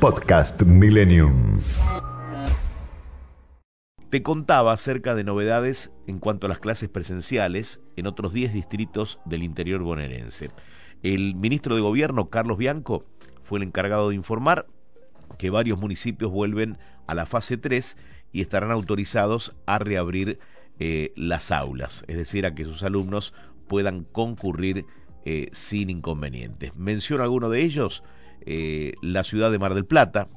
Podcast Millennium. Te contaba acerca de novedades en cuanto a las clases presenciales en otros 10 distritos del interior bonaerense. El ministro de Gobierno, Carlos Bianco, fue el encargado de informar que varios municipios vuelven a la fase 3 y estarán autorizados a reabrir eh, las aulas, es decir, a que sus alumnos puedan concurrir eh, sin inconvenientes. Menciono alguno de ellos, eh, la ciudad de Mar del Plata,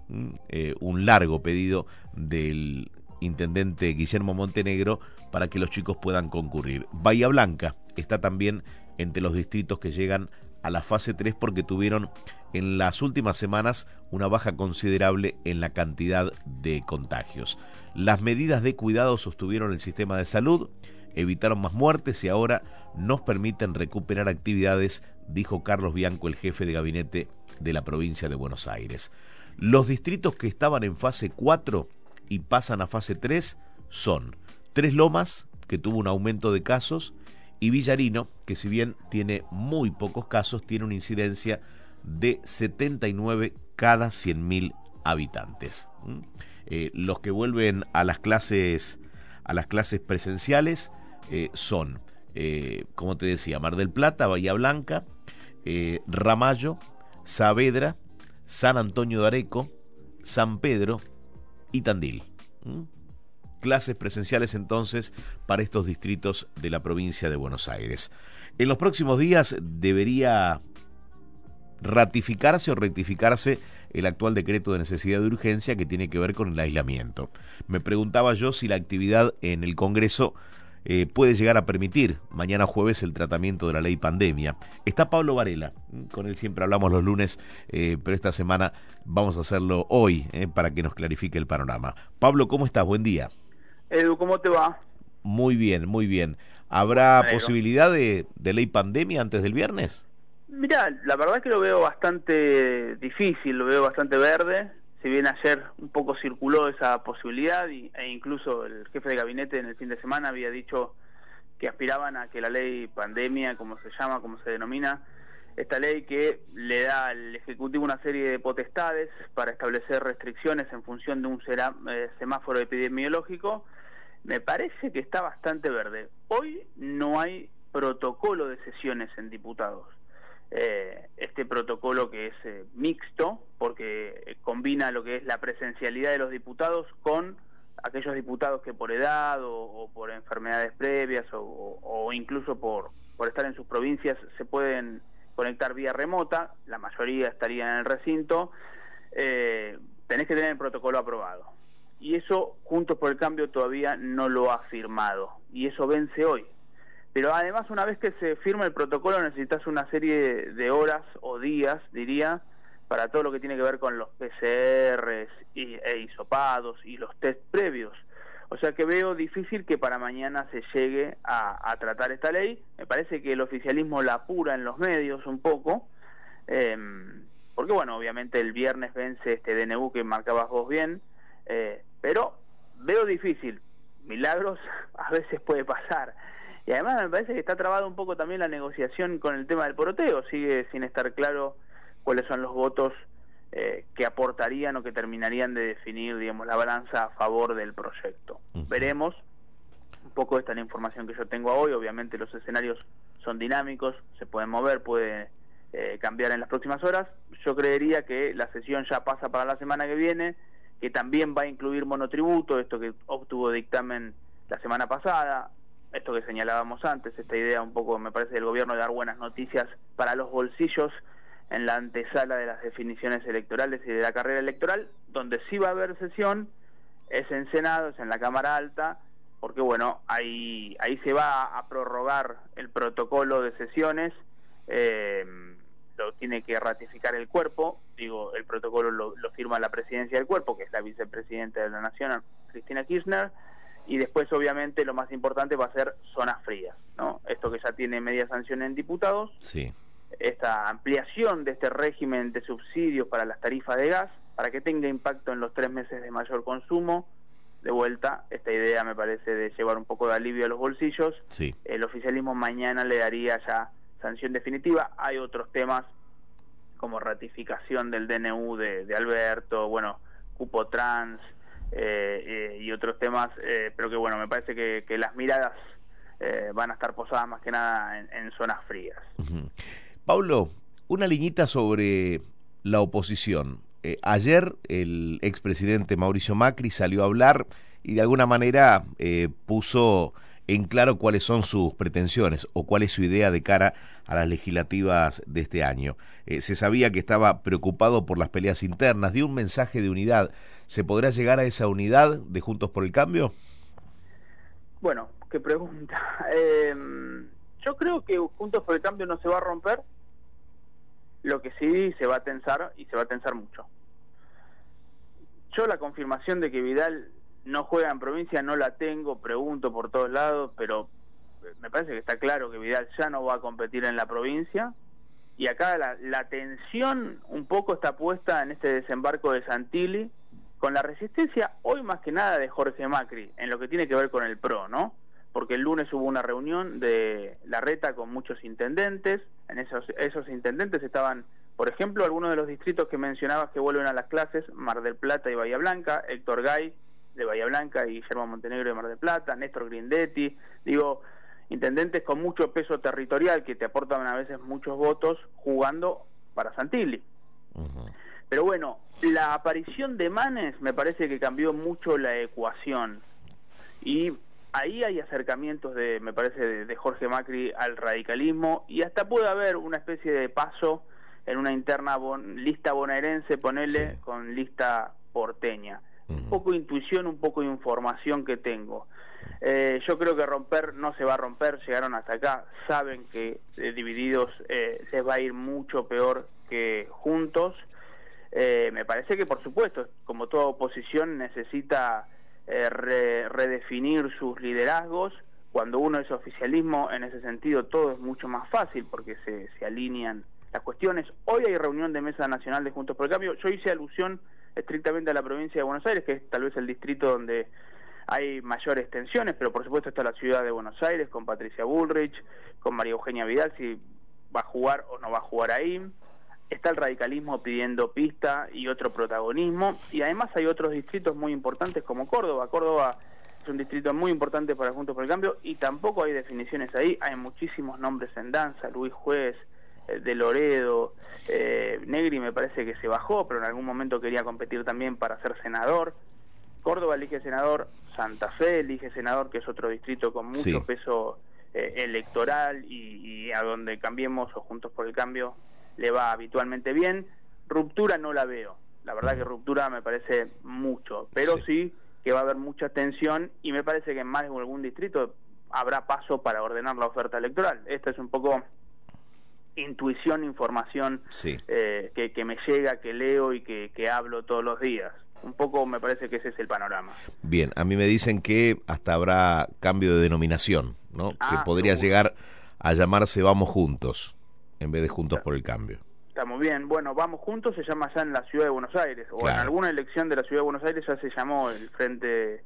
eh, un largo pedido del intendente Guillermo Montenegro para que los chicos puedan concurrir. Bahía Blanca está también entre los distritos que llegan a la fase 3 porque tuvieron en las últimas semanas una baja considerable en la cantidad de contagios. Las medidas de cuidado sostuvieron el sistema de salud, evitaron más muertes y ahora nos permiten recuperar actividades, dijo Carlos Bianco, el jefe de gabinete de la provincia de Buenos Aires. Los distritos que estaban en fase 4 y pasan a fase 3 son Tres Lomas, que tuvo un aumento de casos, y Villarino, que si bien tiene muy pocos casos, tiene una incidencia de 79 cada 100.000 habitantes. ¿Mm? Eh, los que vuelven a las clases, a las clases presenciales eh, son, eh, como te decía, Mar del Plata, Bahía Blanca, Ramallo, Saavedra, San Antonio de Areco, San Pedro y Tandil. Clases presenciales entonces para estos distritos de la provincia de Buenos Aires. En los próximos días debería ratificarse o rectificarse el actual decreto de necesidad de urgencia que tiene que ver con el aislamiento. Me preguntaba yo si la actividad en el Congreso eh, puede llegar a permitir mañana jueves el tratamiento de la ley pandemia. Está Pablo Varela, con él siempre hablamos los lunes, eh, pero esta semana vamos a hacerlo hoy eh, para que nos clarifique el panorama. Pablo, ¿cómo estás? Buen día. Edu, ¿cómo te va? Muy bien, muy bien. ¿Habrá posibilidad de, de ley pandemia antes del viernes? Mira, la verdad es que lo veo bastante difícil, lo veo bastante verde si bien ayer un poco circuló esa posibilidad y, e incluso el jefe de gabinete en el fin de semana había dicho que aspiraban a que la ley pandemia, como se llama, como se denomina, esta ley que le da al Ejecutivo una serie de potestades para establecer restricciones en función de un eh, semáforo epidemiológico, me parece que está bastante verde. Hoy no hay protocolo de sesiones en diputados. Eh, este protocolo que es eh, mixto, porque eh, combina lo que es la presencialidad de los diputados con aquellos diputados que por edad o, por enfermedades previas o, incluso por, por estar en sus provincias se pueden conectar vía remota, la mayoría estaría en el recinto, tenés que tener el protocolo aprobado. Y eso Juntos por el Cambio todavía no lo ha firmado. Y eso vence hoy. Pero además, una vez que se firma el protocolo, necesitas una serie de horas o días, diría, para todo lo que tiene que ver con los PCRs y, e hisopados y los test previos. O sea que veo difícil que para mañana se llegue a, tratar esta ley. Me parece que el oficialismo la apura en los medios un poco, em, porque bueno, obviamente el viernes vence este DNU que marcabas vos bien, eh, pero veo difícil. Milagros a veces puede pasar. Y además me parece que está trabado un poco también la negociación con el tema del poroteo, sigue sin estar claro cuáles son los votos eh, que aportarían o que terminarían de definir, digamos, la balanza a favor del proyecto. Veremos, un poco esta es la información que yo tengo hoy, obviamente los escenarios son dinámicos, se pueden mover, puede eh, cambiar en las próximas horas. Yo creería que la sesión ya pasa para la semana que viene, que también va a incluir monotributo, esto que obtuvo dictamen la semana pasada, esto que señalábamos antes, esta idea un poco, me parece, del gobierno de dar buenas noticias para los bolsillos en la antesala de las definiciones electorales y de la carrera electoral, donde sí va a haber sesión, es en Senado, es en la Cámara Alta, porque bueno, ahí, ahí se va a prorrogar el protocolo de sesiones, eh, lo tiene que ratificar el cuerpo, digo, el protocolo lo, firma la presidencia del cuerpo, que es la vicepresidenta de la Nación, Cristina Kirchner, y después obviamente lo más importante va a ser zonas frías, ¿no? Esto que ya tiene media sanción en diputados, sí. esta ampliación de este régimen de subsidios para las tarifas de gas, para que tenga impacto en los tres meses de mayor consumo, de vuelta, esta idea me parece de llevar un poco de alivio a los bolsillos, sí. el oficialismo mañana le daría ya sanción definitiva. Hay otros temas como ratificación del DNU de, Alberto, bueno, cupo trans eh, eh, y otros temas, eh, pero que bueno, me parece que, las miradas van a estar posadas más que nada en, zonas frías. Pablo, una liñita sobre la oposición. ayer el expresidente Mauricio Macri salió a hablar y de alguna manera puso en claro cuáles son sus pretensiones o cuál es su idea de cara a las legislativas de este año. Eh, se sabía que estaba preocupado por las peleas internas, dio un mensaje de unidad. ¿Se podrá llegar a esa unidad de Juntos por el Cambio? Bueno, qué pregunta. Eh, yo creo que Juntos por el Cambio no se va a romper, lo que sí se va a tensar y se va a tensar mucho. Yo la confirmación de que Vidal no juega en provincia, no la tengo, pregunto por todos lados, pero me parece que está claro que Vidal ya no va a competir en la provincia. Y acá la, la tensión un poco está puesta en este desembarco de Santilli, con la resistencia hoy más que nada de Jorge Macri, en lo que tiene que ver con el PRO, ¿no? Porque el lunes hubo una reunión de la reta con muchos intendentes, en esos, esos intendentes estaban por ejemplo, algunos de los distritos que mencionabas que vuelven a las clases, Mar del Plata y Bahía Blanca, Héctor Gay, de Bahía Blanca y Guillermo Montenegro de Mar del Plata, Néstor Grindetti, digo, intendentes con mucho peso territorial que te aportan a veces muchos votos jugando para Santilli. Pero bueno, la aparición de Manes me parece que cambió mucho la ecuación. Y ahí hay acercamientos de, me parece, de, Jorge Macri al radicalismo. Y hasta puede haber una especie de paso en una interna lista bonaerense, ponele, con lista porteña. Un poco de intuición, un poco de información que tengo. Eh, yo creo que romper no se va a romper, llegaron hasta acá, saben que eh, divididos eh, les va a ir mucho peor que juntos. Me parece que, por supuesto, como toda oposición necesita redefinir sus liderazgos. Cuando uno es oficialismo, en ese sentido, todo es mucho más fácil porque se, se alinean las cuestiones. Hoy hay reunión de Mesa Nacional de Juntos por el Cambio. Yo hice alusión estrictamente a la provincia de Buenos Aires, que es tal vez el distrito donde hay mayores tensiones, pero por supuesto está la ciudad de Buenos Aires con Patricia Bullrich, con María Eugenia Vidal, si va a jugar o no va a jugar ahí. Está el radicalismo pidiendo pista y otro protagonismo. Y además hay otros distritos muy importantes como Córdoba. Córdoba es un distrito muy importante para Juntos por el Cambio y tampoco hay definiciones ahí. Hay muchísimos nombres en danza, Luis Juez, eh, de Loredo, eh, Negri me parece que se bajó, pero en algún momento quería competir también para ser senador. Córdoba elige senador, Santa Fe elige senador, que es otro distrito con mucho peso eh, electoral y, a donde cambiemos o Juntos por el Cambio le va habitualmente bien. Ruptura no la veo. La verdad que ruptura me parece mucho, pero sí. que va a haber mucha tensión y me parece que en más de algún distrito habrá paso para ordenar la oferta electoral. Esto es un poco intuición, información eh, que, me llega, que leo y que, hablo todos los días. Un poco me parece que ese es el panorama. Bien, a mí me dicen que hasta habrá cambio de denominación, ¿no? que ah, podría llegar a llamarse Vamos Juntos en vez de Juntos por el Cambio. Está muy bien. Bueno, Vamos Juntos se llama ya en la ciudad de Buenos Aires, o en alguna elección de la ciudad de Buenos Aires ya se llamó el Frente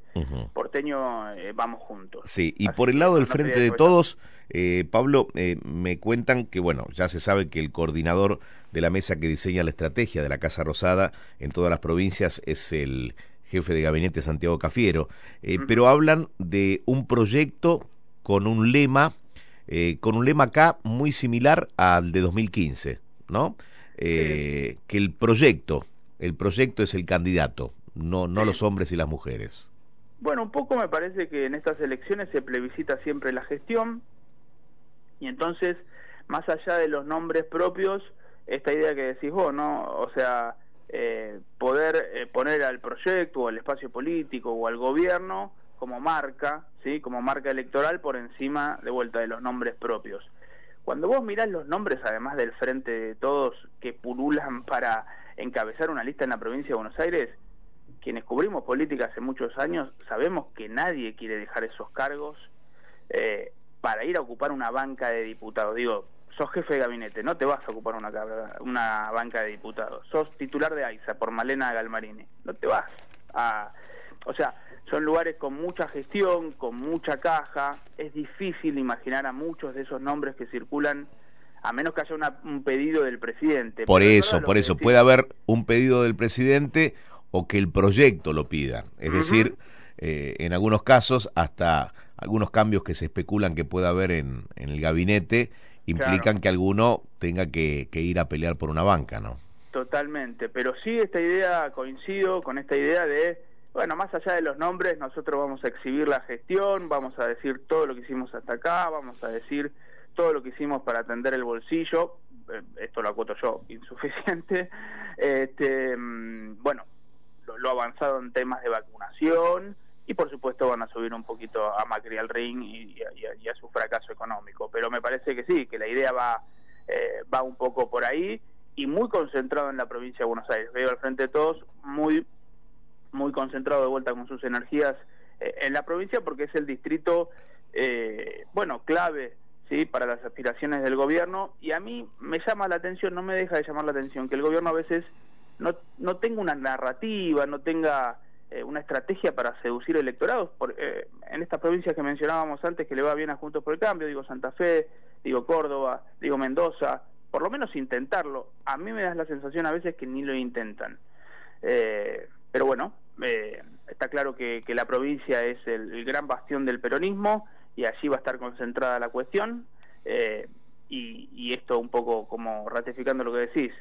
Porteño eh, Vamos Juntos. Sí, y por el lado del Frente de Todos, eh, Pablo, eh, me cuentan que, bueno, ya se sabe que el coordinador de la mesa que diseña la estrategia de la Casa Rosada en todas las provincias es el jefe de gabinete Santiago Cafiero, pero hablan de un proyecto con un lema, con un lema acá muy similar al de 2015 ¿no? Eh, que el proyecto, el proyecto es el candidato, no, no los hombres y las mujeres. Bueno, un poco me parece que en estas elecciones se plebiscita siempre la gestión y entonces, más allá de los nombres propios, esta idea que decís vos, ¿no? O sea, eh, poder eh, poner al proyecto o al espacio político o al gobierno como marca, Como marca electoral por encima de vuelta de los nombres propios cuando vos mirás los nombres, además del frente de todos que pululan para encabezar una lista en la provincia de Buenos Aires, quienes cubrimos política hace muchos años sabemos que nadie quiere dejar esos cargos eh, para ir a ocupar una banca de diputados. Digo, sos jefe de gabinete, no te vas a ocupar una, una banca de diputados. Sos titular de AISA por Malena Galmarini, no te vas a... O sea, son lugares con mucha gestión, con mucha caja. Es difícil imaginar a muchos de esos nombres que circulan a menos que haya un pedido del presidente. Por eso, por eso, puede haber un pedido del presidente o que el proyecto lo pida. Es decir, eh, en algunos casos, hasta algunos cambios que se especulan que pueda haber en, el gabinete implican que alguno tenga que, ir a pelear por una banca, ¿no? Totalmente, pero sí esta idea, coincido con esta idea de, bueno, más allá de los nombres, nosotros vamos a exhibir la gestión, vamos a decir todo lo que hicimos hasta acá, vamos a decir todo lo que hicimos para atender el bolsillo, eh, esto lo acoto yo, insuficiente, este, mm, bueno, lo, avanzado en temas de vacunación, y por supuesto van a subir un poquito a Macri al ring y, a, su fracaso económico. Pero me parece que sí, que la idea va, eh, va un poco por ahí y muy concentrado en la provincia de Buenos Aires. Veo al frente de todos muy, muy concentrado de vuelta con sus energías eh, en la provincia porque es el distrito, eh, bueno, clave sí para las aspiraciones del gobierno y a mí me llama la atención, no me deja de llamar la atención que el gobierno a veces no, no tenga una narrativa, no tenga eh, una estrategia para seducir electorados. Por, eh, en estas provincias que mencionábamos antes que le va bien a Juntos por el Cambio, digo Santa Fe, digo Córdoba, digo Mendoza, por lo menos intentarlo. A mí me da la sensación a veces que ni lo intentan. Eh, pero bueno, está claro que, la provincia es el, gran bastión del peronismo y allí va a estar concentrada la cuestión. Y, y esto un poco como ratificando lo que decís,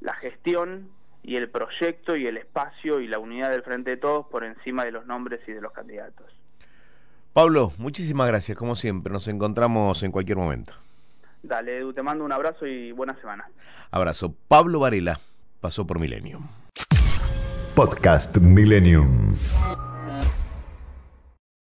la gestión y el proyecto y el espacio y la unidad del Frente de Todos por encima de los nombres y de los candidatos. Pablo, muchísimas gracias, como siempre. Nos encontramos en cualquier momento. Dale, Edu, te mando un abrazo y buena semana. Abrazo. Pablo Varela pasó por Millennium. Podcast Millennium.